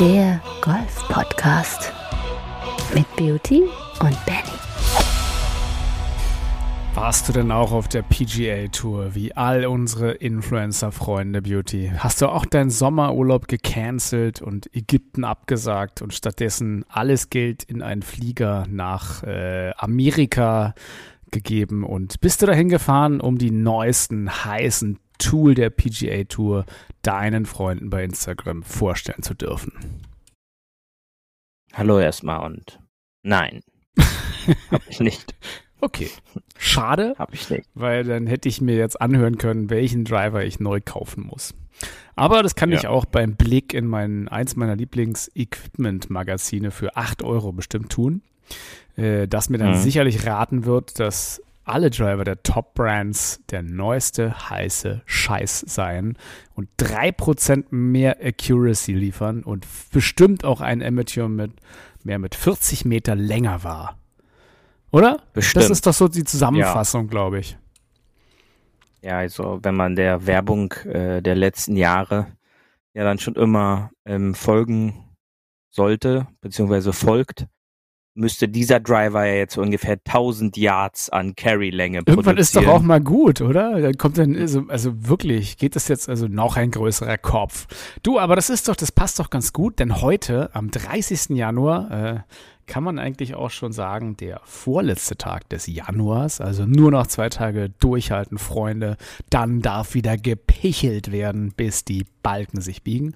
Der Golf-Podcast mit Beauty und Benny. Warst du denn auch auf der PGA-Tour, wie all unsere Influencer-Freunde Beauty? Hast du auch deinen Sommerurlaub gecancelt und Ägypten abgesagt und stattdessen alles Geld in einen Flieger nach äh, Amerika gegeben und bist du dahin gefahren, um die neuesten heißen Tool der PGA Tour deinen Freunden bei Instagram vorstellen zu dürfen? Hallo erstmal und nein, hab ich nicht. Okay, schade, hab ich nicht. weil dann hätte ich mir jetzt anhören können, welchen Driver ich neu kaufen muss. Aber das kann Ja. ich auch beim Blick in mein, eins meiner Lieblings-Equipment-Magazine für 8 Euro bestimmt tun, äh, das mir dann Mhm. sicherlich raten wird, dass alle Driver der Top-Brands der neueste heiße Scheiß seien und 3% mehr Accuracy liefern und bestimmt auch ein Amateur mit mehr mit 40 Meter länger war. Oder? Bestimmt. Das ist doch so die Zusammenfassung, glaube ich. Ja, also wenn man der Werbung äh, der letzten Jahre ja dann schon immer ähm, folgen sollte, beziehungsweise folgt, müsste dieser Driver ja jetzt ungefähr 1000 Yards an Carry-Länge Irgendwann ist doch auch mal gut, oder? Dann kommt dann, also, also wirklich, geht das jetzt also noch ein größerer Kopf. Du, aber das ist doch, das passt doch ganz gut, denn heute, am 30. Januar, äh, kann man eigentlich auch schon sagen, der vorletzte Tag des Januars, also nur noch zwei Tage durchhalten, Freunde, dann darf wieder gepichelt werden, bis die Balken sich biegen.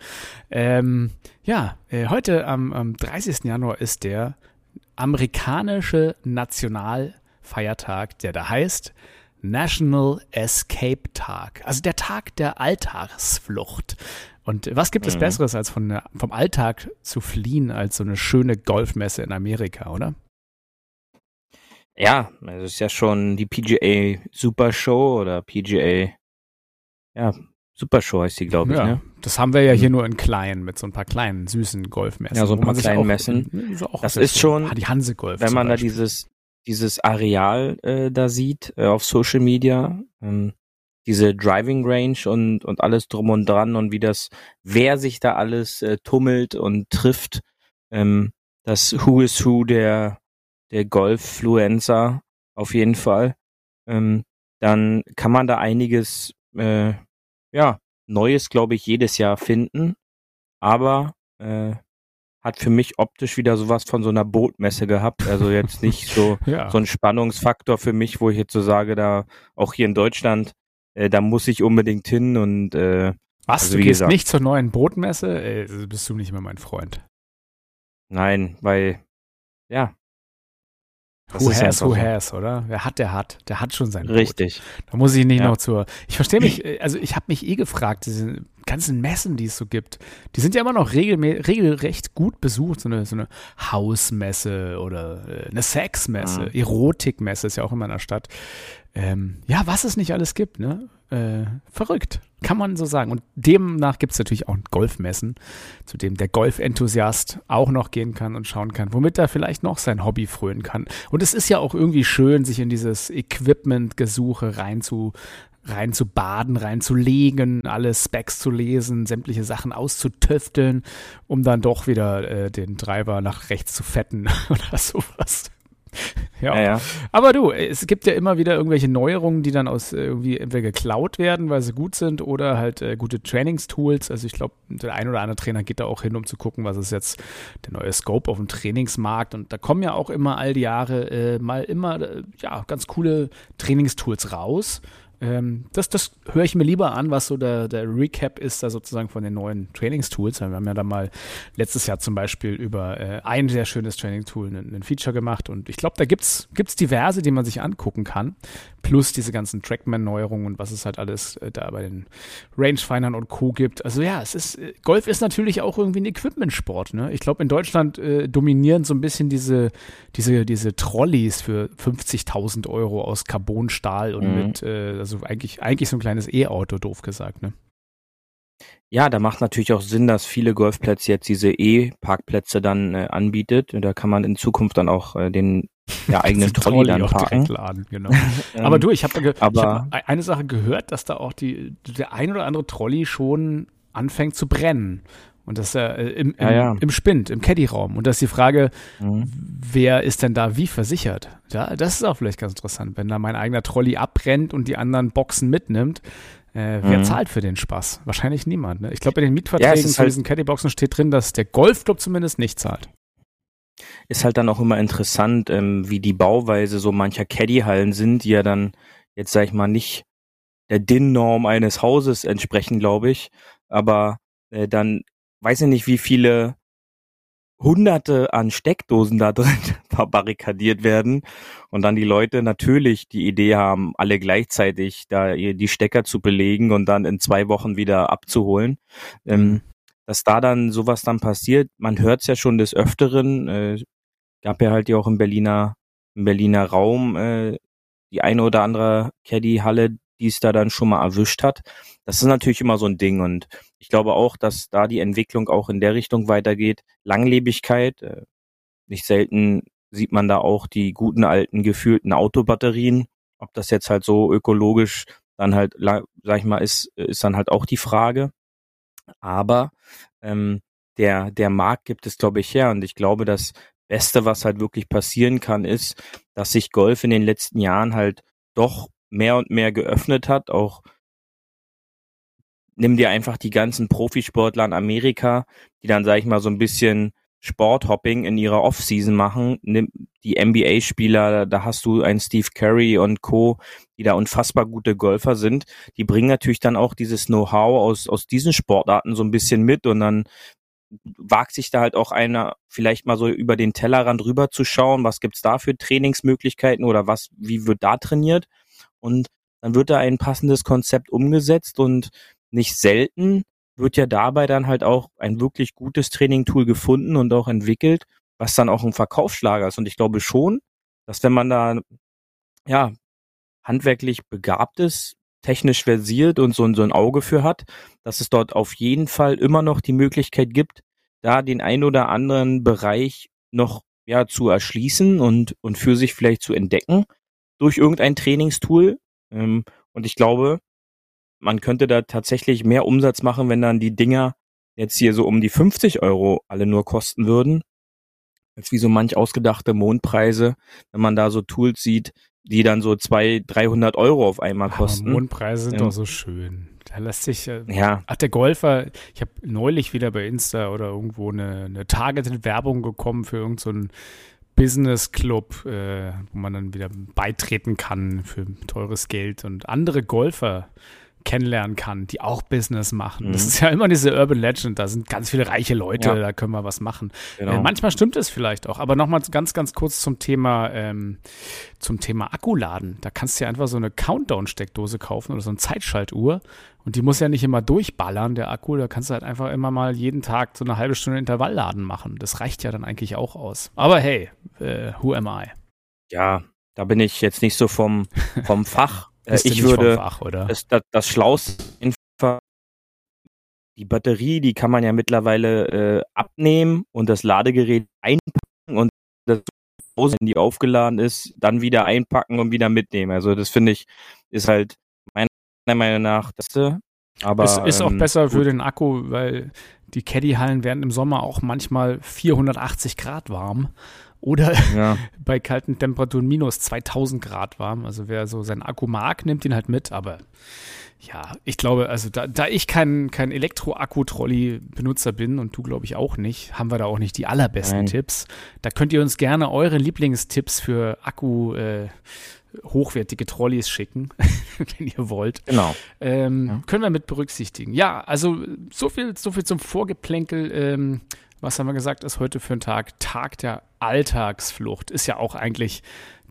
Ähm, ja, äh, heute am, am 30. Januar ist der amerikanische Nationalfeiertag, der da heißt National Escape Tag, also der Tag der Alltagsflucht. Und was gibt es Mhm. Besseres, als von, vom Alltag zu fliehen, als so eine schöne Golfmesse in Amerika, oder? Ja, also ist ja schon die PGA Super Show oder PGA, ja, Super Show heißt die, glaube ich, ja, ne? das haben wir ja hier Mhm. nur in klein, mit so ein paar kleinen, süßen Golfmessen. Ja, so ein paar kleinen auch, Messen. So auch Das ist schon, Ah, die Hansegolf. wenn zum man da dieses, dieses Areal äh, da sieht äh, auf Social Media, ähm, diese Driving Range und, und alles drum und dran und wie das, wer sich da alles äh, tummelt und trifft, ähm, das Who is Who der, der Golffluencer auf jeden Fall, ähm, dann kann man da einiges, äh, ja, Neues, glaube ich, jedes Jahr finden, aber äh, hat für mich optisch wieder sowas von so einer Bootmesse gehabt. Also jetzt nicht so, ja. so ein Spannungsfaktor für mich, wo ich jetzt so sage, da auch hier in Deutschland, äh, da muss ich unbedingt hin und äh, Was, also du gehst gesagt- nicht zur neuen Bootmesse? Ey, also bist du nicht mehr mein Freund. nein, weil ja, das who has, who so. has, oder? Wer hat, der hat. Der hat schon sein richtig. Da muss ich nicht Ja. noch zur. Ich verstehe mich, äh, also ich habe mich eh gefragt, diese ganzen Messen, die es so gibt, die sind ja immer noch regelrecht gut besucht. So eine, so eine Hausmesse oder äh, eine Sexmesse, Mhm. Erotikmesse ist ja auch immer in der Stadt. Ähm, ja, was es nicht alles gibt, ne? Äh, verrückt, kann man so sagen. Und demnach gibt es natürlich auch Golfmessen, zu dem der Golfenthusiast auch noch gehen kann und schauen kann, womit er vielleicht noch sein Hobby frönen kann. Und es ist ja auch irgendwie schön, sich in dieses Equipment-Gesuche rein zu, rein zu baden, reinzulegen, alle Specs zu lesen, sämtliche Sachen auszutüfteln, um dann doch wieder äh, den Treiber nach rechts zu fetten oder sowas. Ja. Ja, ja. Aber du, es gibt ja immer wieder irgendwelche Neuerungen, die dann aus äh, irgendwie entweder geklaut werden, weil sie gut sind, oder halt äh, gute Trainingstools. Also ich glaube, der ein oder andere Trainer geht da auch hin, um zu gucken, was ist jetzt der neue Scope auf dem Trainingsmarkt. Und da kommen ja auch immer all die Jahre äh, mal immer äh, ja ganz coole Trainingstools raus. Ähm, das das höre ich mir lieber an, was so der, der Recap ist da sozusagen von den neuen Trainingstools. Wir haben ja da mal letztes Jahr zum Beispiel über äh, ein sehr schönes Training-Tool ein, Feature gemacht und ich glaube, da gibt's gibt's diverse, die man sich angucken kann. Plus diese ganzen Trackman-Neuerungen und was es halt alles äh, da bei den Rangefindern und Co. gibt. Also ja, es ist, äh, Golf ist natürlich auch irgendwie ein Equipment-Sport. Ne? Ich glaube, in Deutschland äh, dominieren so ein bisschen diese, diese, diese Trolleys für 50.000 Euro aus Carbonstahl und Mhm. mit, äh, also eigentlich, eigentlich so ein kleines E-Auto, doof gesagt. Ne? Ja, da macht natürlich auch Sinn, dass viele Golfplätze jetzt diese E-Parkplätze dann äh, anbietet. Und da kann man in Zukunft dann auch äh, den ja, eigenen Den Trolley dann parken. laden, genau. Ähm, Aber du, ich habe hab eine Sache gehört, dass da auch die, der ein oder andere Trolley schon anfängt zu brennen. Und das äh, im, im, Ja, ja. im Spind, im Caddy-Raum. Und das ist die Frage, Mhm. wer ist denn da wie versichert? Ja, das ist auch vielleicht ganz interessant, wenn da mein eigener Trolley abbrennt und die anderen Boxen mitnimmt. Äh, wer Mhm. zahlt für den Spaß? Wahrscheinlich niemand. Ne? Ich glaube, in den Mietverträgen zu halt- diesen Caddy-Boxen steht drin, dass der Golfclub zumindest nicht zahlt. ist halt dann auch immer interessant, ähm, wie die Bauweise so mancher Caddy-Hallen sind, die ja dann jetzt sag ich mal nicht der DIN-Norm eines Hauses entsprechen, glaube ich, aber äh, dann weiß ich nicht, wie viele Hunderte an Steckdosen da drin verbarrikadiert werden und dann die Leute natürlich die Idee haben, alle gleichzeitig da die Stecker zu belegen und dann in zwei Wochen wieder abzuholen. Ähm, dass da dann sowas dann passiert, man hört es ja schon des Öfteren, äh, gab ja halt ja auch im Berliner, im Berliner Raum äh, die eine oder andere Caddy-Halle, die es da dann schon mal erwischt hat. Das ist natürlich immer so ein Ding und ich glaube auch, dass da die Entwicklung auch in der Richtung weitergeht. Langlebigkeit, äh, nicht selten sieht man da auch die guten alten gefühlten Autobatterien. Ob das jetzt halt so ökologisch dann halt, sag ich mal, ist, ist dann halt auch die Frage. Aber ähm, der, der Markt gibt es, glaube ich, her. Und ich glaube, das Beste, was halt wirklich passieren kann, ist, dass sich Golf in den letzten Jahren halt doch mehr und mehr geöffnet hat. Auch nimm dir einfach die ganzen Profisportler in Amerika, die dann, sag ich mal, so ein bisschen Sporthopping in ihrer Offseason machen. Nimm die NBA-Spieler, da hast du einen Steve Curry und Co., die da unfassbar gute Golfer sind. Die bringen natürlich dann auch dieses Know-how aus, aus diesen Sportarten so ein bisschen mit und dann wagt sich da halt auch einer vielleicht mal so über den Tellerrand rüber zu schauen, was gibt's da für Trainingsmöglichkeiten oder was, wie wird da trainiert und dann wird da ein passendes Konzept umgesetzt und nicht selten wird ja dabei dann halt auch ein wirklich gutes Training-Tool gefunden und auch entwickelt, was dann auch ein Verkaufsschlager ist. Und ich glaube schon, dass wenn man da ja handwerklich begabt ist, technisch versiert und so, ein- so ein Auge für hat, dass es dort auf jeden Fall immer noch die Möglichkeit gibt, da den ein oder anderen Bereich noch ja zu erschließen und und für sich vielleicht zu entdecken durch irgendein Trainingstool. Ähm, und ich glaube, man könnte da tatsächlich mehr Umsatz machen, wenn dann die Dinger jetzt hier so um die 50 Euro alle nur kosten würden. Als wie so manch ausgedachte Mondpreise, wenn man da so Tools sieht, die dann so 200, 300 Euro auf einmal Aber kosten. Mondpreise sind Ja. doch so schön. Da lässt sich. Äh, Ja, Ach, der Golfer, ich habe neulich wieder bei Insta oder irgendwo eine, eine targeted Werbung bekommen für irgendeinen so Business Club, äh, wo man dann wieder beitreten kann für teures Geld und andere Golfer kennenlernen kann, die auch Business machen. Das Mhm. ist ja immer diese Urban Legend, da sind ganz viele reiche Leute, Ja. da können wir was machen. genau. Äh, manchmal stimmt es vielleicht auch, aber nochmal ganz, ganz kurz zum Thema, ähm, zum Thema Akkuladen. Da kannst du ja einfach so eine Countdown-Steckdose kaufen oder so eine Zeitschaltuhr und die muss ja nicht immer durchballern, der Akku. Da kannst du halt einfach immer mal jeden Tag so eine halbe Stunde Intervallladen machen. Das reicht ja dann eigentlich auch aus. Aber hey, äh, who am I? ja, da bin ich jetzt nicht so vom, vom Fach. Äh, ich würde Fach, oder? das, das, das Schlauste die Batterie, die kann man ja mittlerweile äh, abnehmen und das Ladegerät einpacken und das wenn die aufgeladen ist, dann wieder einpacken und wieder mitnehmen. Also das finde ich ist halt meiner Meinung nach das Beste. Aber es ist auch ähm, besser für gut. den Akku, weil die Caddy-Hallen werden im Sommer auch manchmal 480 Grad warm. Oder Ja, bei kalten Temperaturen minus 2000 Grad warm. Also wer so seinen Akku mag, nimmt ihn halt mit. Aber ja, ich glaube, also da, da ich kein, kein Elektro-Akku-Trolley-Benutzer bin und du glaube ich auch nicht, haben wir da auch nicht die allerbesten Nein. Tipps. Da könnt ihr uns gerne eure Lieblingstipps für Akku äh, hochwertige Trolleys schicken, wenn ihr wollt. genau. Ähm, Ja. Können wir mit berücksichtigen. Ja, also so viel, so viel zum Vorgeplänkel. Ähm, was haben wir gesagt, ist heute für ein Tag? Tag der Alltagsflucht. Ist ja auch eigentlich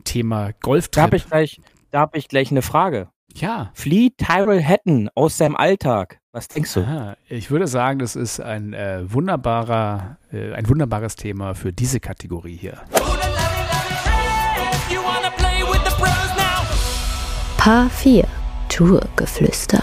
Thema Da Golftrip. habe ich gleich, da habe ich gleich eine Frage. ja. Flieht Tyrell Hatton aus seinem Alltag? Was denkst du? Aha, ich würde sagen, das ist ein äh, wunderbarer, äh, ein wunderbares Thema für diese Kategorie hier. Paar 4 Tourgeflüster.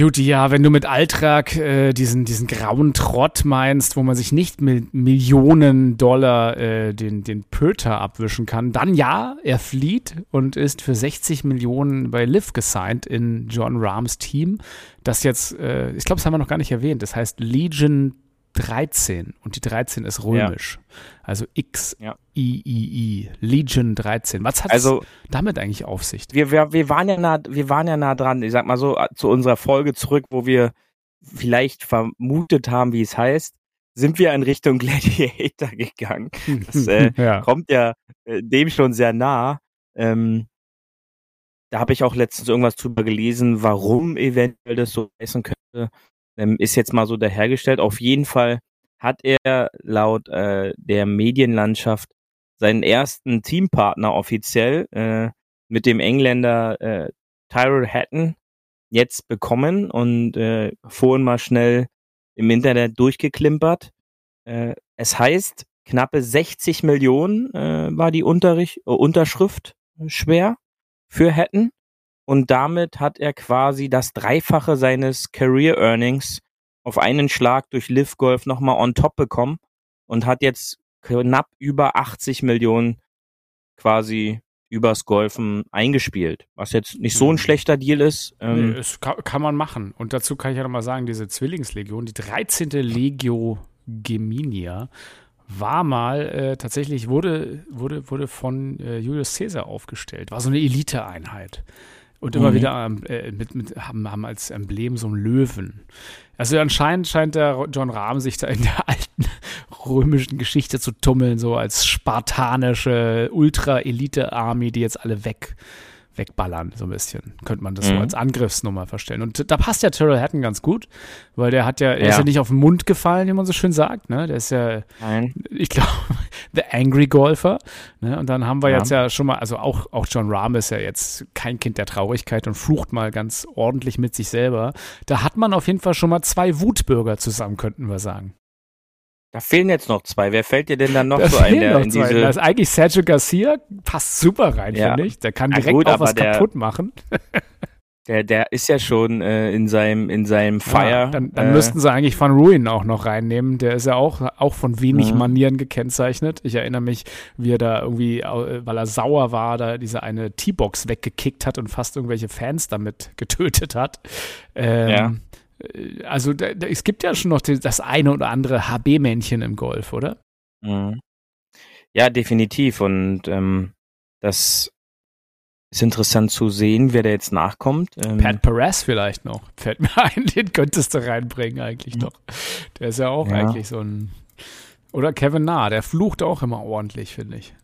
Beauty, ja, wenn du mit Altrag äh, diesen, diesen grauen Trott meinst, wo man sich nicht mit Millionen Dollar äh, den, den Pöter abwischen kann, dann ja, er flieht und ist für 60 Millionen bei Liv gesigned in John Rahms Team. Das jetzt, äh, ich glaube, das haben wir noch gar nicht erwähnt, das heißt Legion 13 und die 13 ist römisch. Ja. Also X ja. I I I Legion 13. Was hat also, damit eigentlich auf sich? Wir, wir, wir waren ja nah wir waren ja nah dran, ich sag mal so zu unserer Folge zurück, wo wir vielleicht vermutet haben, wie es heißt, sind wir in Richtung Gladiator gegangen. Das äh, ja. kommt ja äh, dem schon sehr nah. Ähm, da habe ich auch letztens irgendwas drüber gelesen, warum eventuell das so heißen könnte ähm, ist jetzt mal so dahergestellt. Auf jeden Fall hat er laut äh, der Medienlandschaft seinen ersten Teampartner offiziell äh, mit dem Engländer äh, Tyrell Hatton jetzt bekommen und äh, vorhin mal schnell im Internet durchgeklimpert. Äh, es heißt, knappe 60 Millionen äh, war die Unterrich äh, Unterschrift schwer für Hatton und damit hat er quasi das Dreifache seines Career Earnings auf einen Schlag durch Live Golf nochmal on top bekommen und hat jetzt knapp über 80 Millionen quasi übers Golfen eingespielt, was jetzt nicht so ein mhm. schlechter Deal ist. Ähm nee, es kann, kann, man machen. Und dazu kann ich ja nochmal sagen, diese Zwillingslegion, die 13. Legio Geminia, war mal äh, tatsächlich, wurde, wurde, wurde von äh, Julius Caesar aufgestellt. War so eine Eliteeinheit. Und immer mhm. wieder äh, mit, mit, haben, haben als Emblem so einen Löwen. Also anscheinend scheint der John Rahm sich da in der alten römischen Geschichte zu tummeln, so als spartanische Ultra-Elite-Army, die jetzt alle weg wegballern, so ein bisschen. Könnte man das mhm. so als Angriffsnummer verstellen. Und da passt ja Terrell Hatton ganz gut, weil der hat ja, er ja. ist ja nicht auf den Mund gefallen, wie man so schön sagt, ne? Der ist ja, Nein. ich glaube, The Angry Golfer. Ne? Und dann haben wir ja. jetzt ja schon mal, also auch, auch John Rahm ist ja jetzt kein Kind der Traurigkeit und flucht mal ganz ordentlich mit sich selber. Da hat man auf jeden Fall schon mal zwei Wutbürger zusammen, könnten wir sagen. Da fehlen jetzt noch zwei. Wer fällt dir denn dann noch da so ein? Der noch in zwei. Diese... Da ist eigentlich Sergio Garcia, passt super rein, ja. finde ich. Der kann direkt gut, auch was der, kaputt machen. der, der ist ja schon äh, in seinem, in seinem Fire. Ja, dann, dann äh, müssten sie eigentlich Van Ruin auch noch reinnehmen. Der ist ja auch, auch von wenig mhm. Manieren gekennzeichnet. Ich erinnere mich, wie er da irgendwie, weil er sauer war, da diese eine T-Box weggekickt hat und fast irgendwelche Fans damit getötet hat. Ähm, ja äh, also da, da, es gibt ja schon noch das eine oder andere HB-Männchen im Golf, oder? Mhm. Ja, definitiv. Und ähm, das ist interessant zu sehen, wer da jetzt nachkommt. Ähm, Pat Perez vielleicht noch. Fällt mir ein, den könntest du reinbringen eigentlich mhm. noch. Der ist ja auch ja. eigentlich so ein. Oder Kevin Nah, der flucht auch immer ordentlich, finde ich.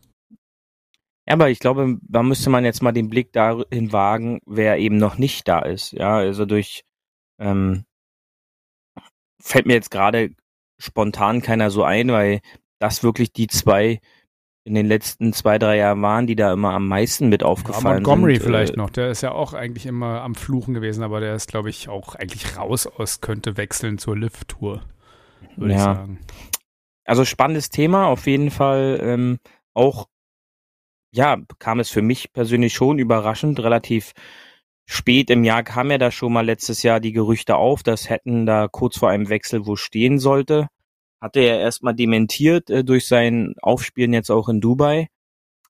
Ja, aber ich glaube, da müsste man jetzt mal den Blick dahin wagen, wer eben noch nicht da ist. Ja, also durch ähm, fällt mir jetzt gerade spontan keiner so ein, weil das wirklich die zwei in den letzten zwei, drei Jahren waren, die da immer am meisten mit aufgefallen ja, Montgomery sind. vielleicht äh, noch, der ist ja auch eigentlich immer am Fluchen gewesen, aber der ist, glaube ich, auch eigentlich raus aus, könnte wechseln zur Lift-Tour, würde ja. ich sagen. Also spannendes Thema, auf jeden Fall ähm, auch, ja, kam es für mich persönlich schon überraschend, relativ spät im Jahr kam ja da schon mal letztes Jahr die Gerüchte auf, dass Hatton da kurz vor einem Wechsel wo stehen sollte. Hatte er erstmal dementiert äh, durch sein Aufspielen jetzt auch in Dubai.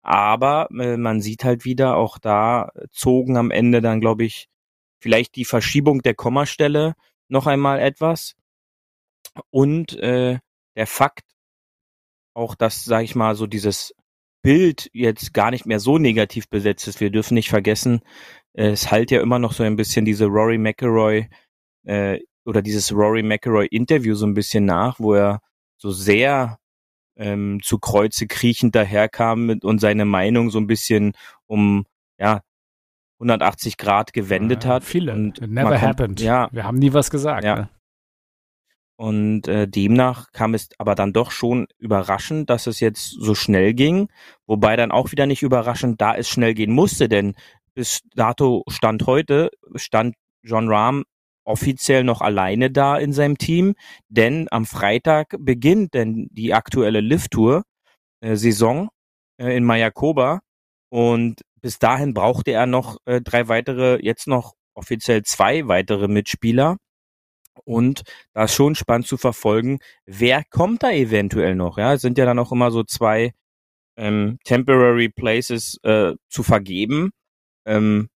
Aber äh, man sieht halt wieder, auch da zogen am Ende dann, glaube ich, vielleicht die Verschiebung der Kommastelle noch einmal etwas. Und äh, der Fakt, auch dass, sage ich mal, so dieses Bild jetzt gar nicht mehr so negativ besetzt ist. Wir dürfen nicht vergessen, es halt ja immer noch so ein bisschen diese Rory McElroy äh, oder dieses Rory McElroy Interview so ein bisschen nach, wo er so sehr ähm, zu Kreuze kriechend daherkam mit, und seine Meinung so ein bisschen um ja 180 Grad gewendet ja, hat. Viele. Und It never kommt, happened. Ja. Wir haben nie was gesagt. Ja. Ne? Und äh, demnach kam es aber dann doch schon überraschend, dass es jetzt so schnell ging. Wobei dann auch wieder nicht überraschend, da es schnell gehen musste, denn bis dato stand heute, stand John Rahm offiziell noch alleine da in seinem Team, denn am Freitag beginnt denn die aktuelle Lift-Tour äh, äh, in Mayakoba und bis dahin brauchte er noch äh, drei weitere, jetzt noch offiziell zwei weitere Mitspieler. Und da ist schon spannend zu verfolgen, wer kommt da eventuell noch. Ja, es sind ja dann auch immer so zwei ähm, Temporary Places äh, zu vergeben. Ähm,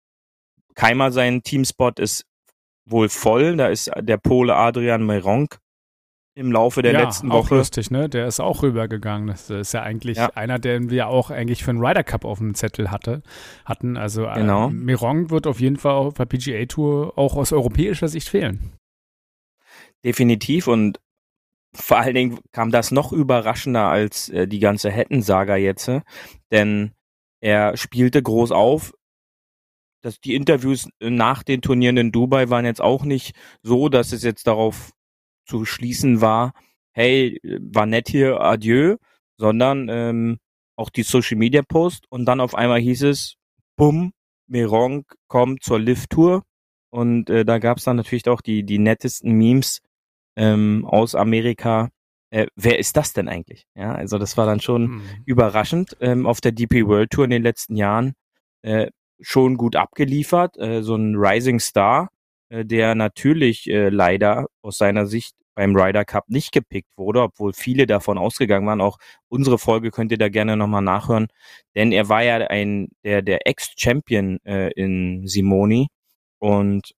Keimer sein Teamspot ist wohl voll. Da ist der Pole Adrian Meronk im Laufe der ja, letzten auch Woche. lustig, ne? Der ist auch rübergegangen. Das ist ja eigentlich Ja. einer, den wir auch eigentlich für einen Ryder Cup auf dem Zettel hatte, hatten. Also Genau. äh, Mirong wird auf jeden Fall auf der PGA Tour auch aus europäischer Sicht fehlen. Definitiv und vor allen Dingen kam das noch überraschender als äh, die ganze Hatton-Saga jetzt, äh, denn er spielte groß auf. Das, die Interviews äh, nach den Turnieren in Dubai waren jetzt auch nicht so, dass es jetzt darauf zu schließen war, hey, war nett hier, adieu, sondern ähm, auch die Social Media Post und dann auf einmal hieß es, bumm, Meronk kommt zur Lift Tour und äh, da gab es dann natürlich auch die, die nettesten Memes ähm, aus Amerika. Äh, wer ist das denn eigentlich? Ja, also das war dann schon Hm. überraschend ähm, auf der DP World Tour in den letzten Jahren äh, schon gut abgeliefert. Äh, so ein Rising Star, äh, der natürlich äh, leider aus seiner Sicht beim Ryder Cup nicht gepickt wurde, obwohl viele davon ausgegangen waren. Auch unsere Folge könnt ihr da gerne nochmal nachhören, denn er war ja ein der der Ex-Champion äh, in Simoni und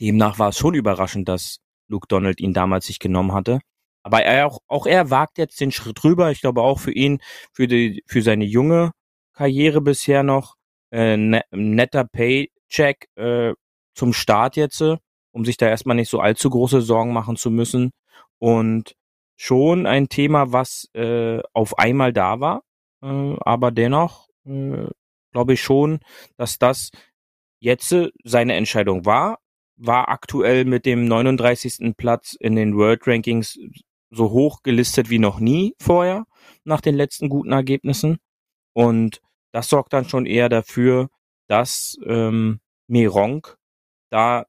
demnach war es schon überraschend, dass Luke Donald ihn damals sich genommen hatte. Aber er auch, auch er wagt jetzt den Schritt rüber. Ich glaube auch für ihn, für die, für seine junge Karriere bisher noch, äh, ne, netter Paycheck äh, zum Start jetzt, äh, um sich da erstmal nicht so allzu große Sorgen machen zu müssen. Und schon ein Thema, was äh, auf einmal da war, äh, aber dennoch äh, glaube ich schon, dass das jetzt äh, seine Entscheidung war, war aktuell mit dem 39. Platz in den World Rankings so hoch gelistet wie noch nie vorher nach den letzten guten Ergebnissen. Und das sorgt dann schon eher dafür, dass ähm, Meronk da,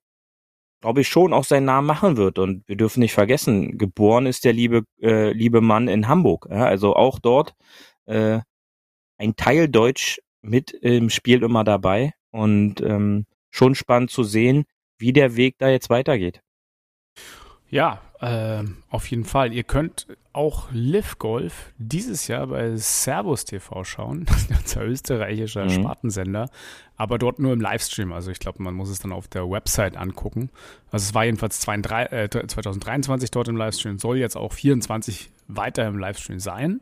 glaube ich, schon auch seinen Namen machen wird. Und wir dürfen nicht vergessen, geboren ist der liebe, äh, liebe Mann in Hamburg. Ja? Also auch dort äh, ein Teil Deutsch mit im Spiel immer dabei. Und ähm, schon spannend zu sehen, wie der Weg da jetzt weitergeht. Ja, ähm, auf jeden Fall. Ihr könnt auch Liv Golf dieses Jahr bei Servus TV schauen, unser österreichischer Mhm. Spartensender, aber dort nur im Livestream. Also ich glaube, man muss es dann auf der Website angucken. Also es war jedenfalls 22, äh, 2023 dort im Livestream, soll jetzt auch 24 weiter im Livestream sein.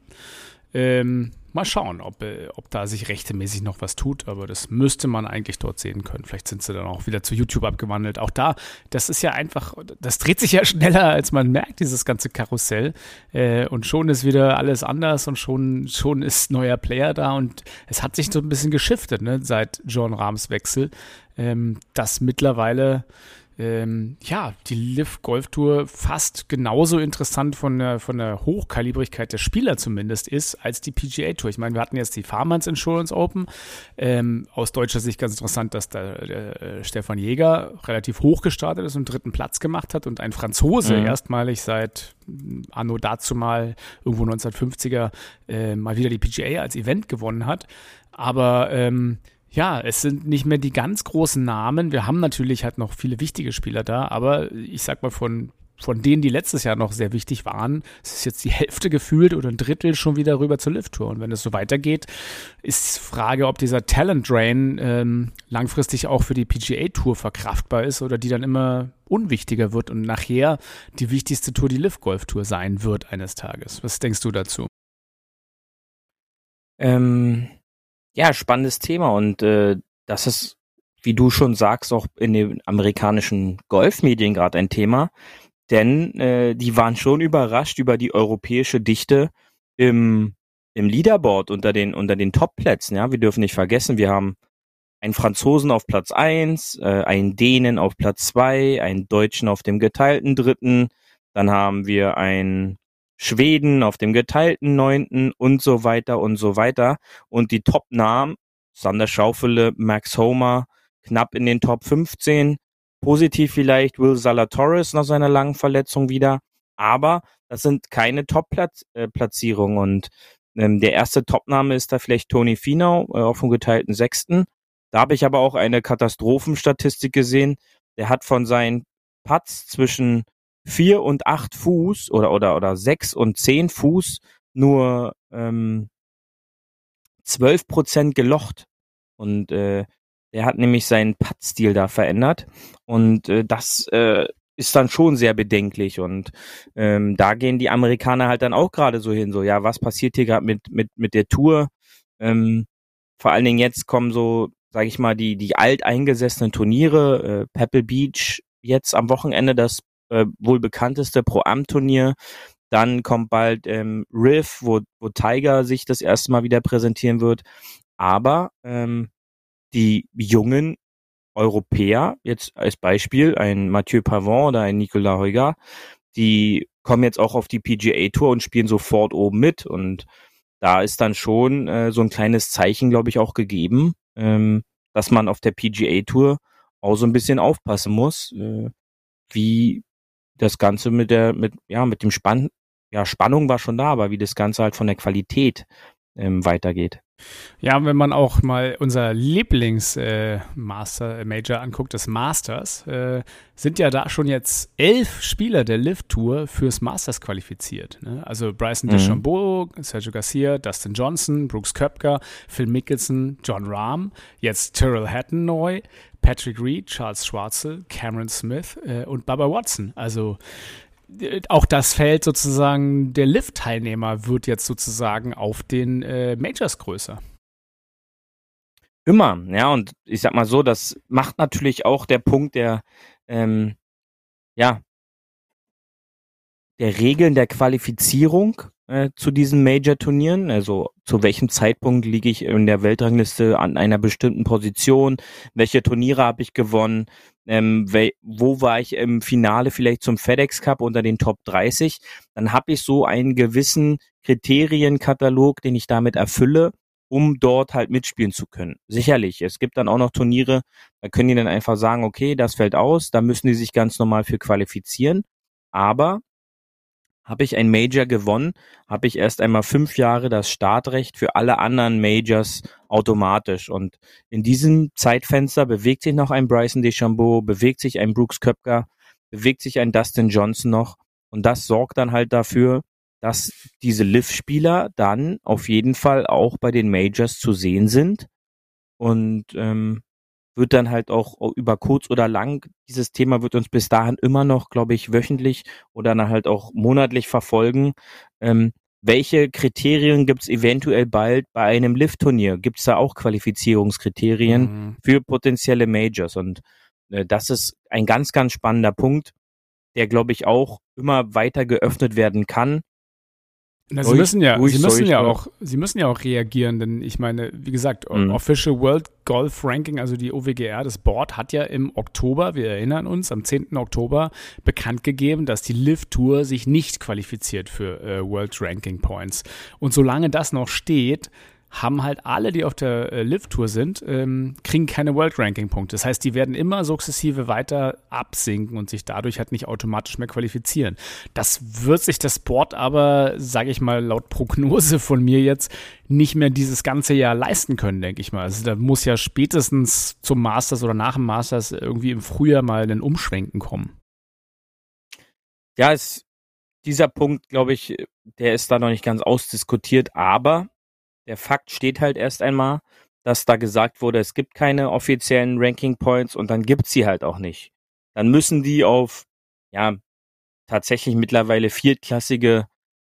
Ähm, mal schauen, ob, äh, ob da sich rechtemäßig noch was tut, aber das müsste man eigentlich dort sehen können. Vielleicht sind sie dann auch wieder zu YouTube abgewandelt. Auch da, das ist ja einfach, das dreht sich ja schneller, als man merkt, dieses ganze Karussell. Äh, und schon ist wieder alles anders und schon, schon ist neuer Player da und es hat sich so ein bisschen geschiftet, ne, seit John Rahms Wechsel, ähm, dass mittlerweile ähm, ja, die Liv Golf Tour fast genauso interessant von der, von der Hochkalibrigkeit der Spieler zumindest ist als die PGA Tour. Ich meine, wir hatten jetzt die Farmers Insurance Open. Ähm, aus deutscher Sicht ganz interessant, dass da der, äh, Stefan Jäger relativ hoch gestartet ist und dritten Platz gemacht hat und ein Franzose Mhm. erstmalig seit mm, anno dazu mal irgendwo 1950er äh, mal wieder die PGA als Event gewonnen hat. Aber ähm, ja, es sind nicht mehr die ganz großen Namen. Wir haben natürlich halt noch viele wichtige Spieler da, aber ich sag mal von von denen, die letztes Jahr noch sehr wichtig waren, es ist jetzt die Hälfte gefühlt oder ein Drittel schon wieder rüber zur Lift-Tour. Und wenn es so weitergeht, ist die Frage, ob dieser Talent-Drain ähm, langfristig auch für die PGA-Tour verkraftbar ist oder die dann immer unwichtiger wird und nachher die wichtigste Tour die Lift-Golf-Tour sein wird eines Tages. Was denkst du dazu? Ähm, ja, spannendes Thema und äh, das ist, wie du schon sagst, auch in den amerikanischen Golfmedien gerade ein Thema, denn äh, die waren schon überrascht über die europäische Dichte im im Leaderboard unter den unter den Top-Plätzen. Ja, wir dürfen nicht vergessen, wir haben einen Franzosen auf Platz eins, äh, einen Dänen auf Platz zwei, einen Deutschen auf dem geteilten dritten, dann haben wir einen Schweden auf dem geteilten neunten und so weiter und so weiter. Und die Top-Namen, Sander Schaufele, Max Homer, knapp in den Top 15. Positiv vielleicht Will Zalatoris nach seiner langen Verletzung wieder. Aber das sind keine Top-Platzierungen. Und ähm, der erste Topname ist da vielleicht Tony Finau äh, auf dem geteilten sechsten. Da habe ich aber auch eine Katastrophenstatistik gesehen. Der hat von seinen Putts zwischen vier und acht Fuß oder oder oder sechs und zehn Fuß nur ähm, 12 Prozent gelocht. Und äh, der hat nämlich seinen Puttstil da verändert. Und äh, das äh, ist dann schon sehr bedenklich. Und ähm, da gehen die Amerikaner halt dann auch gerade so hin, so, ja, was passiert hier gerade mit, mit, mit der Tour? Ähm, vor allen Dingen jetzt kommen so, sage ich mal, die, die alteingesessenen Turniere, äh, Pebble Beach jetzt am Wochenende das äh, wohl bekannteste Pro-Am-Turnier. Dann kommt bald ähm, Riff, wo, wo Tiger sich das erste Mal wieder präsentieren wird. Aber ähm, die jungen Europäer, jetzt als Beispiel ein Mathieu Pavon oder ein Nicolas Heuger, die kommen jetzt auch auf die PGA Tour und spielen sofort oben mit. Und da ist dann schon äh, so ein kleines Zeichen, glaube ich, auch gegeben, ähm, dass man auf der PGA Tour auch so ein bisschen aufpassen muss, äh, wie das Ganze mit der, mit, ja, mit dem Spann, ja, Spannung war schon da, aber wie das Ganze halt von der Qualität ähm, weitergeht. Ja, wenn man auch mal unser Lieblings-Master-Major äh, anguckt, das Masters, äh, sind ja da schon jetzt elf Spieler der Lift-Tour fürs Masters qualifiziert. Ne? Also Bryson mhm. DeChambeau, Sergio Garcia, Dustin Johnson, Brooks Köpker, Phil Mickelson, John Rahm, jetzt Tyrrell Hatton neu, Patrick Reed, Charles Schwarzel, Cameron Smith äh, und Baba Watson. Also auch das Feld sozusagen der Lift-Teilnehmer wird jetzt sozusagen auf den äh, Majors größer. Immer, ja, und ich sag mal so, das macht natürlich auch der Punkt der, ähm, ja, der Regeln der Qualifizierung äh, zu diesen Major-Turnieren. Also zu welchem Zeitpunkt liege ich in der Weltrangliste an einer bestimmten Position? Welche Turniere habe ich gewonnen? ähm, wo war ich im Finale vielleicht zum FedEx Cup unter den Top 30, dann habe ich so einen gewissen Kriterienkatalog, den ich damit erfülle, um dort halt mitspielen zu können. Sicherlich, es gibt dann auch noch Turniere, da können die dann einfach sagen, okay, das fällt aus, da müssen die sich ganz normal für qualifizieren. Aber habe ich ein Major gewonnen, habe ich erst einmal fünf Jahre das Startrecht für alle anderen Majors automatisch. Und in diesem Zeitfenster bewegt sich noch ein Bryson DeChambeau, bewegt sich ein Brooks Köpker, bewegt sich ein Dustin Johnson noch. Und das sorgt dann halt dafür, dass diese Liv-Spieler dann auf jeden Fall auch bei den Majors zu sehen sind. Und ähm, wird dann halt auch über kurz oder lang, dieses Thema wird uns bis dahin immer noch, glaube ich, wöchentlich oder dann halt auch monatlich verfolgen. Ähm, welche Kriterien gibt es eventuell bald bei einem Lift-Turnier? Gibt es da auch Qualifizierungskriterien mhm. für potenzielle Majors? Und äh, das ist ein ganz, ganz spannender Punkt, der, glaube ich, auch immer weiter geöffnet werden kann, na, sie müssen ja, sie müssen ja auch, sie müssen ja auch reagieren, denn ich meine, wie gesagt, mhm. Official World Golf Ranking, also die OWGR, das Board hat ja im Oktober, wir erinnern uns, am 10. Oktober bekannt gegeben, dass die Live Tour sich nicht qualifiziert für äh, World Ranking Points. Und solange das noch steht, haben halt alle, die auf der äh, Live-Tour sind, ähm, kriegen keine World-Ranking-Punkte. Das heißt, die werden immer sukzessive weiter absinken und sich dadurch halt nicht automatisch mehr qualifizieren. Das wird sich das Sport aber, sage ich mal, laut Prognose von mir jetzt nicht mehr dieses ganze Jahr leisten können, denke ich mal. Also da muss ja spätestens zum Masters oder nach dem Masters irgendwie im Frühjahr mal ein Umschwenken kommen. Ja, es, dieser Punkt, glaube ich, der ist da noch nicht ganz ausdiskutiert, aber der Fakt steht halt erst einmal, dass da gesagt wurde, es gibt keine offiziellen Ranking Points und dann gibt's sie halt auch nicht. Dann müssen die auf, ja, tatsächlich mittlerweile viertklassige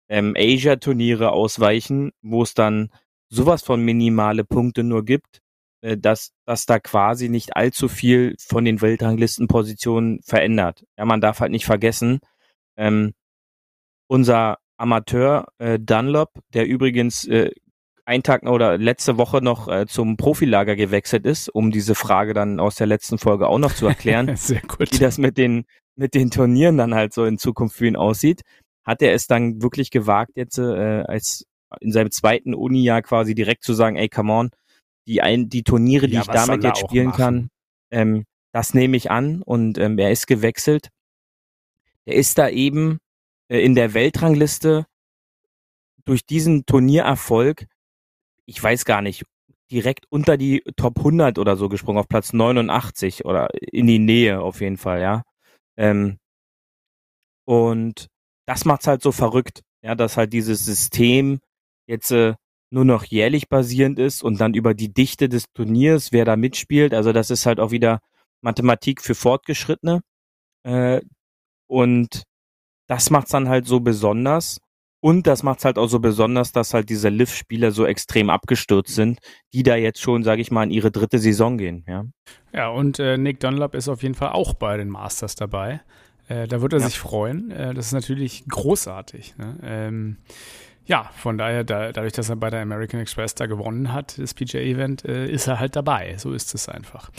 ähm, Asia-Turniere ausweichen, wo es dann sowas von minimale Punkte nur gibt, äh, dass, dass da quasi nicht allzu viel von den Weltranglistenpositionen verändert. Ja, man darf halt nicht vergessen, ähm, unser Amateur äh, Dunlop, der übrigens äh, ein Tag oder letzte Woche noch äh, zum Profilager gewechselt ist, um diese Frage dann aus der letzten Folge auch noch zu erklären, Sehr gut. wie das mit den mit den Turnieren dann halt so in Zukunft für ihn aussieht, hat er es dann wirklich gewagt jetzt äh, als in seinem zweiten Uni-Jahr quasi direkt zu sagen, ey, come on, die ein, die Turniere, die ja, ich damit jetzt spielen machen? kann, ähm, das nehme ich an und ähm, er ist gewechselt. Er ist da eben äh, in der Weltrangliste durch diesen Turniererfolg ich weiß gar nicht, direkt unter die Top 100 oder so gesprungen, auf Platz 89 oder in die Nähe auf jeden Fall, ja. Ähm, und das macht's halt so verrückt, ja, dass halt dieses System jetzt äh, nur noch jährlich basierend ist und dann über die Dichte des Turniers, wer da mitspielt, also das ist halt auch wieder Mathematik für Fortgeschrittene. Äh, und das macht's dann halt so besonders. Und das macht's halt auch so besonders, dass halt diese Liv-Spieler so extrem abgestürzt sind, die da jetzt schon, sage ich mal, in ihre dritte Saison gehen. Ja, ja und äh, Nick Dunlop ist auf jeden Fall auch bei den Masters dabei. Äh, da wird er ja. sich freuen. Äh, das ist natürlich großartig. Ne? Ähm, ja, von daher, da, dadurch, dass er bei der American Express da gewonnen hat, das PGA-Event, äh, ist er halt dabei. So ist es einfach.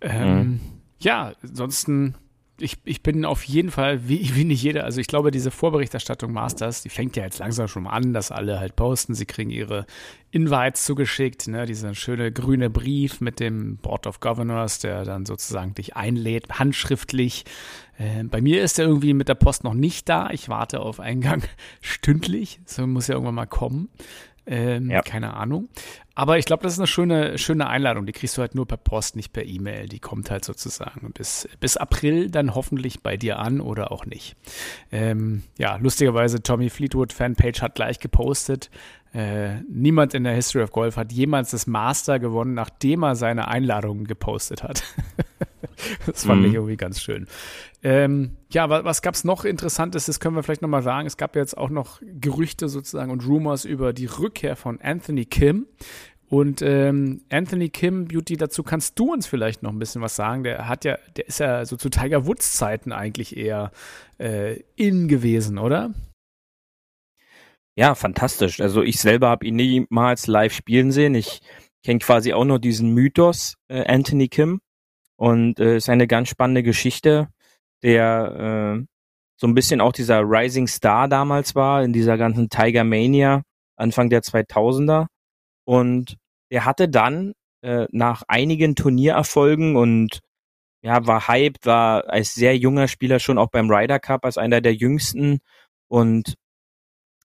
Ähm, mhm. Ja, ansonsten ich, ich bin auf jeden Fall, wie, wie nicht jeder, also ich glaube, diese Vorberichterstattung Masters, die fängt ja jetzt langsam schon an, dass alle halt posten. Sie kriegen ihre Invites zugeschickt, ne, dieser schöne grüne Brief mit dem Board of Governors, der dann sozusagen dich einlädt, handschriftlich. Äh, bei mir ist er irgendwie mit der Post noch nicht da. Ich warte auf Eingang stündlich. So muss ja irgendwann mal kommen. Ähm, ja. Keine Ahnung. Aber ich glaube, das ist eine schöne, schöne Einladung. Die kriegst du halt nur per Post, nicht per E-Mail. Die kommt halt sozusagen bis, bis April dann hoffentlich bei dir an oder auch nicht. Ähm, ja, lustigerweise, Tommy Fleetwood Fanpage hat gleich gepostet. Äh, niemand in der History of Golf hat jemals das Master gewonnen, nachdem er seine Einladungen gepostet hat. das fand mhm. ich irgendwie ganz schön. Ähm, ja, was, was gab es noch Interessantes? Das können wir vielleicht nochmal sagen. Es gab jetzt auch noch Gerüchte sozusagen und Rumors über die Rückkehr von Anthony Kim. Und ähm, Anthony Kim, Beauty, dazu kannst du uns vielleicht noch ein bisschen was sagen. Der hat ja, der ist ja so zu Tiger Woods Zeiten eigentlich eher äh, in gewesen, oder? Ja, fantastisch. Also ich selber habe ihn niemals live spielen sehen. Ich kenne quasi auch nur diesen Mythos äh, Anthony Kim und äh, ist eine ganz spannende Geschichte der äh, so ein bisschen auch dieser Rising Star damals war, in dieser ganzen Tiger Mania, Anfang der 2000er. Und er hatte dann äh, nach einigen Turniererfolgen und ja, war hyped, war als sehr junger Spieler schon auch beim Ryder Cup als einer der jüngsten und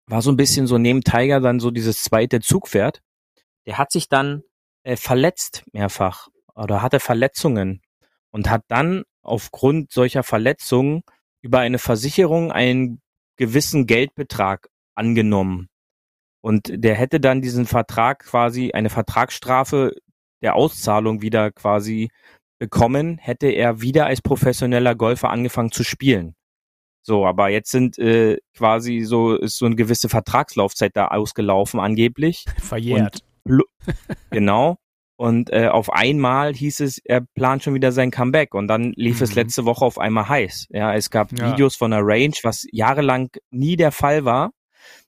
war so ein bisschen so neben Tiger dann so dieses zweite Zugpferd. Der hat sich dann äh, verletzt mehrfach oder hatte Verletzungen und hat dann aufgrund solcher Verletzungen über eine Versicherung einen gewissen Geldbetrag angenommen. Und der hätte dann diesen Vertrag quasi, eine Vertragsstrafe der Auszahlung wieder quasi bekommen, hätte er wieder als professioneller Golfer angefangen zu spielen. So, aber jetzt sind äh, quasi so, ist so eine gewisse Vertragslaufzeit da ausgelaufen angeblich. Verjährt. Und, genau. Und äh, auf einmal hieß es, er plant schon wieder sein Comeback. Und dann lief mhm. es letzte Woche auf einmal heiß. Ja, es gab ja. Videos von der Range, was jahrelang nie der Fall war.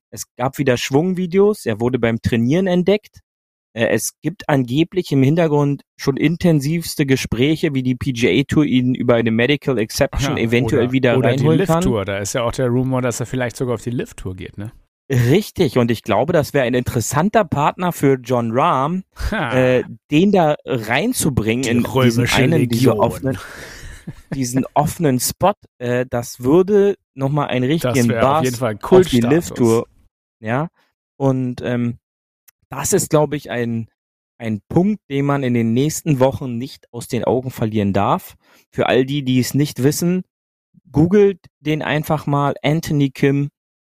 Es gab wieder Schwungvideos. Er wurde beim Trainieren entdeckt. Äh, es gibt angeblich im Hintergrund schon intensivste Gespräche, wie die PGA Tour ihn über eine Medical Exception ja, eventuell oder, wieder oder reinholen die Lift Tour. Da ist ja auch der Rumor, dass er vielleicht sogar auf die Lift Tour geht, ne? Richtig, und ich glaube, das wäre ein interessanter Partner für John Rahm, äh, den da reinzubringen Die in diesen einen, diese offenen, diesen offenen Spot. Äh, das würde nochmal einen richtigen Bass auf, auf die Lift-Tour. Ja, und ähm, das ist, glaube ich, ein, ein Punkt, den man in den nächsten Wochen nicht aus den Augen verlieren darf. Für all die, die es nicht wissen, googelt den einfach mal Anthony Kim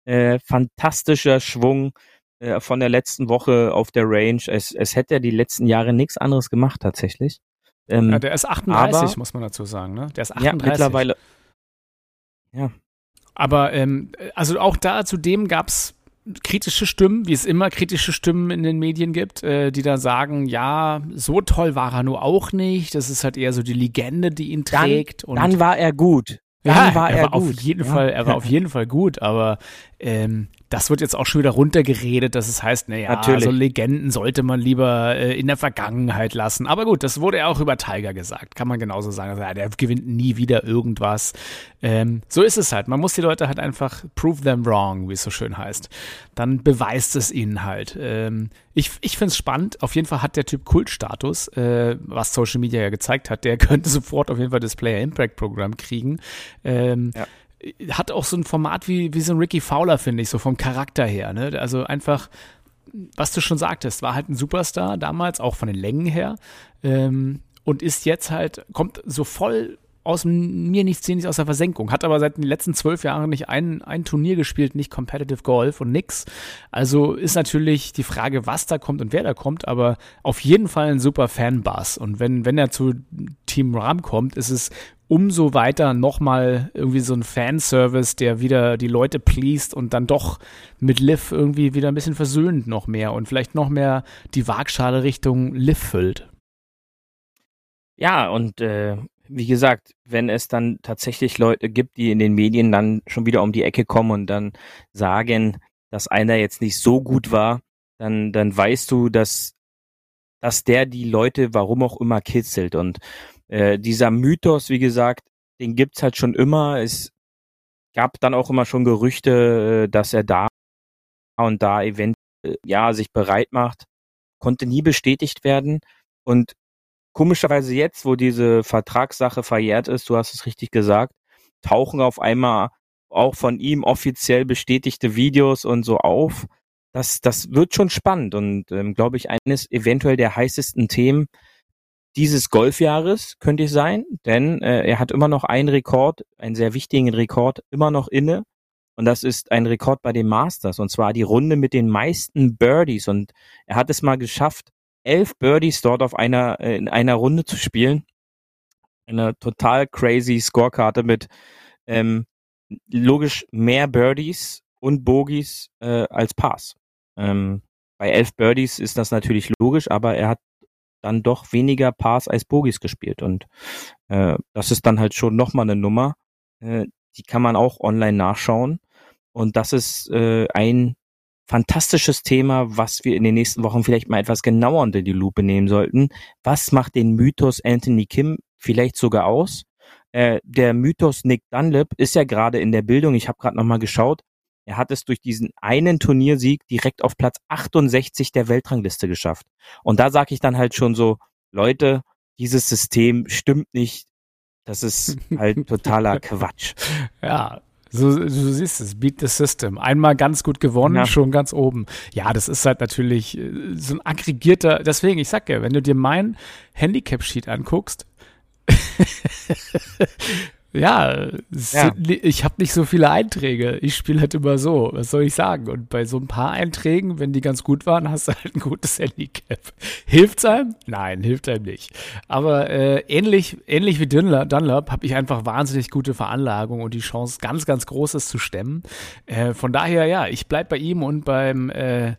äh, fantastischer Schwung äh, von der letzten Woche auf der Range. Es, es hätte ja die letzten Jahre nichts anderes gemacht tatsächlich. Ähm, ja, der ist 38, aber, muss man dazu sagen, ne? Der ist 38. Ja, mittlerweile. Ja. Aber ähm, also auch da zudem gab es kritische Stimmen, wie es immer kritische Stimmen in den Medien gibt, äh, die da sagen, ja, so toll war er nur auch nicht. Das ist halt eher so die Legende, die ihn trägt. Dann, dann war er gut. Ja, war er, er war gut. auf jeden ja. Fall, er war auf jeden Fall gut, aber ähm, das wird jetzt auch schon wieder runtergeredet, dass es heißt, naja, Natürlich. so Legenden sollte man lieber äh, in der Vergangenheit lassen. Aber gut, das wurde ja auch über Tiger gesagt. Kann man genauso sagen. Also, ja, der gewinnt nie wieder irgendwas. Ähm, so ist es halt. Man muss die Leute halt einfach prove them wrong, wie es so schön heißt. Dann beweist es ihnen halt. Ähm, ich ich finde es spannend. Auf jeden Fall hat der Typ Kultstatus, äh, was Social Media ja gezeigt hat. Der könnte sofort auf jeden Fall das Player Impact Programm kriegen. Ähm, ja hat auch so ein Format wie, wie so ein Ricky Fowler, finde ich, so vom Charakter her. Ne? Also einfach was du schon sagtest, war halt ein Superstar damals, auch von den Längen her. Ähm, und ist jetzt halt, kommt so voll aus mir nichts, nichts aus der Versenkung. Hat aber seit den letzten zwölf Jahren nicht ein, ein Turnier gespielt, nicht Competitive Golf und nix. Also ist natürlich die Frage, was da kommt und wer da kommt, aber auf jeden Fall ein super Fanbass. Und wenn, wenn er zu Team Ram kommt, ist es umso weiter nochmal irgendwie so ein Fanservice, der wieder die Leute pleased und dann doch mit Liv irgendwie wieder ein bisschen versöhnt noch mehr und vielleicht noch mehr die Waagschale Richtung Liv füllt. Ja, und äh, wie gesagt, wenn es dann tatsächlich Leute gibt, die in den Medien dann schon wieder um die Ecke kommen und dann sagen, dass einer jetzt nicht so gut war, dann, dann weißt du, dass, dass der die Leute, warum auch immer, kitzelt. Und äh, dieser Mythos, wie gesagt, den gibt's halt schon immer. Es gab dann auch immer schon Gerüchte, äh, dass er da und da eventuell ja sich bereit macht, konnte nie bestätigt werden. Und komischerweise jetzt, wo diese Vertragssache verjährt ist, du hast es richtig gesagt, tauchen auf einmal auch von ihm offiziell bestätigte Videos und so auf. Das, das wird schon spannend und ähm, glaube ich eines eventuell der heißesten Themen dieses Golfjahres könnte es sein, denn äh, er hat immer noch einen Rekord, einen sehr wichtigen Rekord, immer noch inne. Und das ist ein Rekord bei den Masters, und zwar die Runde mit den meisten Birdies. Und er hat es mal geschafft, elf Birdies dort auf einer, äh, in einer Runde zu spielen. Eine total crazy Scorekarte mit ähm, logisch mehr Birdies und Bogies äh, als Pass. Ähm, bei elf Birdies ist das natürlich logisch, aber er hat dann doch weniger Pass als Bogies gespielt. Und äh, das ist dann halt schon nochmal eine Nummer. Äh, die kann man auch online nachschauen. Und das ist äh, ein fantastisches Thema, was wir in den nächsten Wochen vielleicht mal etwas genauer unter die Lupe nehmen sollten. Was macht den Mythos Anthony Kim vielleicht sogar aus? Äh, der Mythos Nick Dunlap ist ja gerade in der Bildung. Ich habe gerade noch mal geschaut. Er hat es durch diesen einen Turniersieg direkt auf Platz 68 der Weltrangliste geschafft. Und da sage ich dann halt schon so, Leute, dieses System stimmt nicht. Das ist halt totaler Quatsch. Ja, so, du siehst es, beat the system. Einmal ganz gut gewonnen, ja. schon ganz oben. Ja, das ist halt natürlich äh, so ein aggregierter, deswegen, ich sag ja, wenn du dir mein Handicap-Sheet anguckst, ja, ja. ich habe nicht so viele Einträge. Ich spiele halt immer so. Was soll ich sagen? Und bei so ein paar Einträgen, wenn die ganz gut waren, hast du halt ein gutes Handicap. Hilft's einem? Nein, hilft einem nicht. Aber äh, ähnlich, ähnlich wie Dunlap, Dunlap habe ich einfach wahnsinnig gute Veranlagung und die Chance, ganz, ganz Großes zu stemmen. Äh, von daher, ja, ich bleib bei ihm und beim äh,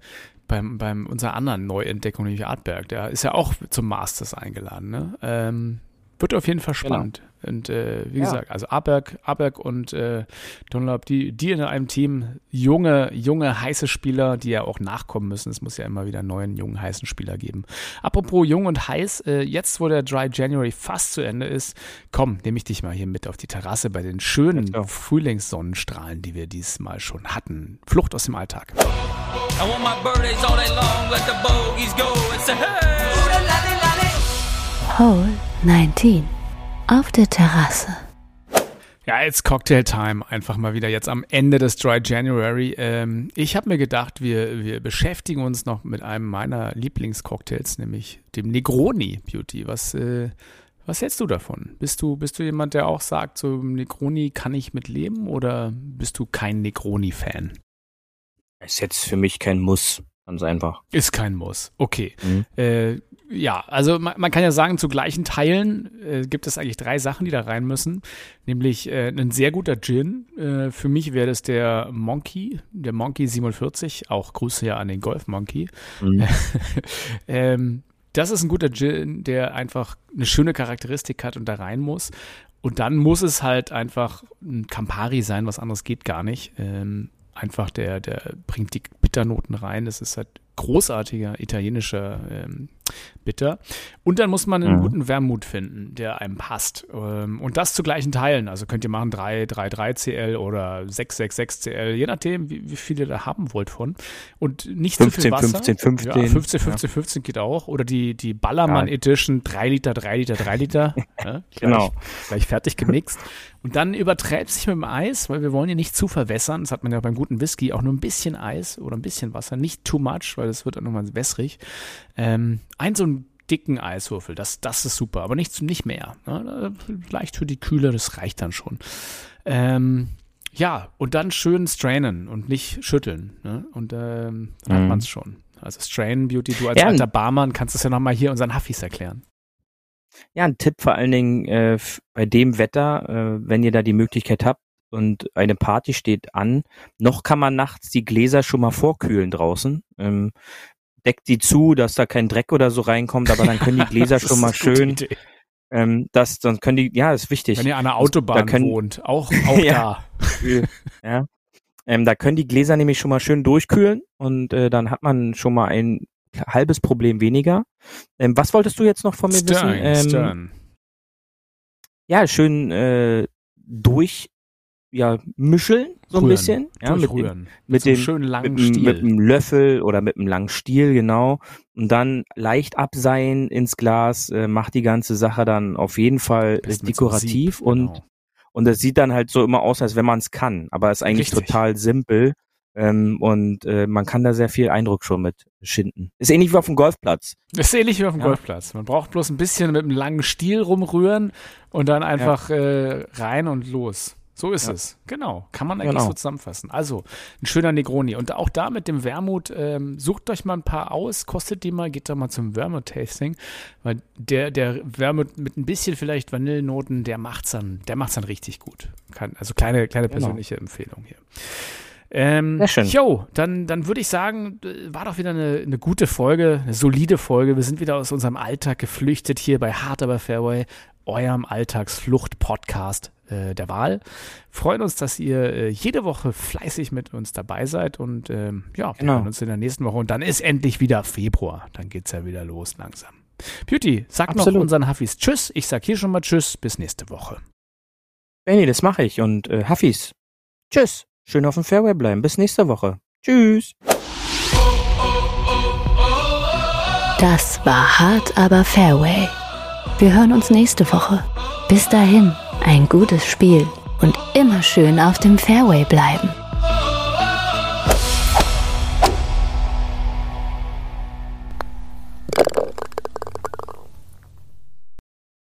beim, beim unserer anderen Neuentdeckung, nämlich Artberg, der ist ja auch zum Masters eingeladen. Ne? Ähm, wird auf jeden Fall genau. spannend. Genau. Und äh, wie ja. gesagt, also Aberg, Aberg und äh, Dunlop, die, die in einem Team, junge, junge, heiße Spieler, die ja auch nachkommen müssen. Es muss ja immer wieder neuen, jungen, heißen Spieler geben. Apropos jung und heiß, äh, jetzt, wo der Dry January fast zu Ende ist, komm, nehme ich dich mal hier mit auf die Terrasse bei den schönen Frühlingssonnenstrahlen, die wir diesmal schon hatten. Flucht aus dem Alltag. Hole 19 auf der Terrasse. Ja, jetzt Cocktail Time einfach mal wieder jetzt am Ende des Dry January. Ähm, ich habe mir gedacht, wir, wir beschäftigen uns noch mit einem meiner Lieblingscocktails, nämlich dem Negroni Beauty. Was, äh, was hältst du davon? Bist du, bist du jemand, der auch sagt, so Negroni kann ich mit leben oder bist du kein Negroni-Fan? Ist jetzt für mich kein Muss, ganz einfach. Ist kein Muss, okay. Mhm. Äh, ja, also man, man, kann ja sagen, zu gleichen Teilen äh, gibt es eigentlich drei Sachen, die da rein müssen. Nämlich äh, ein sehr guter Gin. Äh, für mich wäre das der Monkey, der Monkey 47. Auch Grüße ja an den Golf Monkey. Mhm. ähm, das ist ein guter Gin, der einfach eine schöne Charakteristik hat und da rein muss. Und dann muss es halt einfach ein Campari sein, was anderes geht gar nicht. Ähm, einfach der, der bringt die Bitternoten rein. Das ist halt großartiger italienischer ähm, bitter. Und dann muss man einen Mhm. guten Wermut finden, der einem passt. Ähm, Und das zu gleichen Teilen. Also könnt ihr machen 3, 3, 3 CL oder 6, 6, 6 CL, je nachdem, wie, wie viel ihr da haben wollt von. Und nicht zu viel 15, Wasser. 15, 15. Ja, 15, 15, 15 geht auch. Oder die, die Ballermann Ja. Edition, 3 Liter, 3 Liter, 3 Liter. Ja, gleich, Genau. Gleich fertig gemixt. Und dann übertreibt sich mit dem Eis, weil wir wollen ja nicht zu verwässern. Das hat man ja beim guten Whisky auch nur ein bisschen Eis oder ein bisschen Wasser. Nicht too much, weil das wird dann nochmal wässrig. Ähm, ein so einen dicken Eiswürfel, das, das ist super, aber nicht, nicht mehr. Ne? Leicht für die Kühle, das reicht dann schon. Ähm, ja, und dann schön strainen und nicht schütteln. Ne? Und ähm, dann hat Mhm. man es schon. Also Strain Beauty, du als Ja, alter Barmann kannst es ja nochmal hier unseren Huffis erklären. Ja, ein Tipp vor allen Dingen äh, bei dem Wetter, äh, wenn ihr da die Möglichkeit habt und eine Party steht an, noch kann man nachts die Gläser schon mal vorkühlen draußen. Ähm, deckt die zu, dass da kein Dreck oder so reinkommt, aber dann können die Gläser schon mal schön, ähm, das, dann können die, ja, ist wichtig. Wenn ihr an der Autobahn Da können- wohnt, auch, auch Ja. ja. Ähm, da können die Gläser nämlich schon mal schön durchkühlen und äh, dann hat man schon mal ein halbes Problem weniger. Ähm, was wolltest du jetzt noch von da. mir Stern, wissen? Ähm, Stern. ja, schön äh, durch ja, mischeln, so ein Rühren. bisschen. Ja, mit, mit einem dem- schönen langen mit, Stiel. mit einem Löffel oder mit einem langen Stiel, genau. Und dann leicht abseihen ins Glas, äh, macht die ganze Sache dann auf jeden Fall mit einem dekorativ Sieb, und genau. und das sieht dann halt so immer aus, als wenn man es kann. Aber ist eigentlich Richtig. total simpel. Ähm, und äh, man kann da sehr viel Eindruck schon mit schinden. Ist ähnlich wie auf dem Golfplatz. Ist ähnlich wie auf dem Ja. Golfplatz. Man braucht bloß ein bisschen mit einem langen Stiel rumrühren und dann einfach äh, rein und los. So ist Ja. es. Genau. Kann man eigentlich Genau. so zusammenfassen. Also, ein schöner Negroni. Und auch da mit dem Wermut, ähm, sucht euch mal ein paar aus, kostet die mal, geht da mal zum Wermut-Tasting. Weil der, der Wermut mit ein bisschen vielleicht Vanillenoten, der macht's dann, der macht's dann richtig gut. Kann, also kleine, kleine Genau. persönliche Empfehlung hier. Ähm, Sehr schön. Jo, dann, dann würde ich sagen, äh, war doch wieder eine, eine gute Folge, eine solide Folge. Wir sind wieder aus unserem Alltag geflüchtet hier bei Hard Aber Fairway, eurem Alltagsflucht-Podcast äh, der Wahl. Freuen uns, dass ihr äh, jede Woche fleißig mit uns dabei seid und ähm, ja, wir Genau. hören uns in der nächsten Woche und dann ist endlich wieder Februar. Dann geht's ja wieder los langsam. Beauty, sag noch Absolut. unseren Huffis Tschüss. Ich sag hier schon mal Tschüss. Bis nächste Woche. Benny, das mache ich. Und äh, Huffis, tschüss. Schön auf dem Fairway bleiben. Bis nächste Woche. Tschüss. Das war hart, aber Fairway. Wir hören uns nächste Woche. Bis dahin, ein gutes Spiel und immer schön auf dem Fairway bleiben.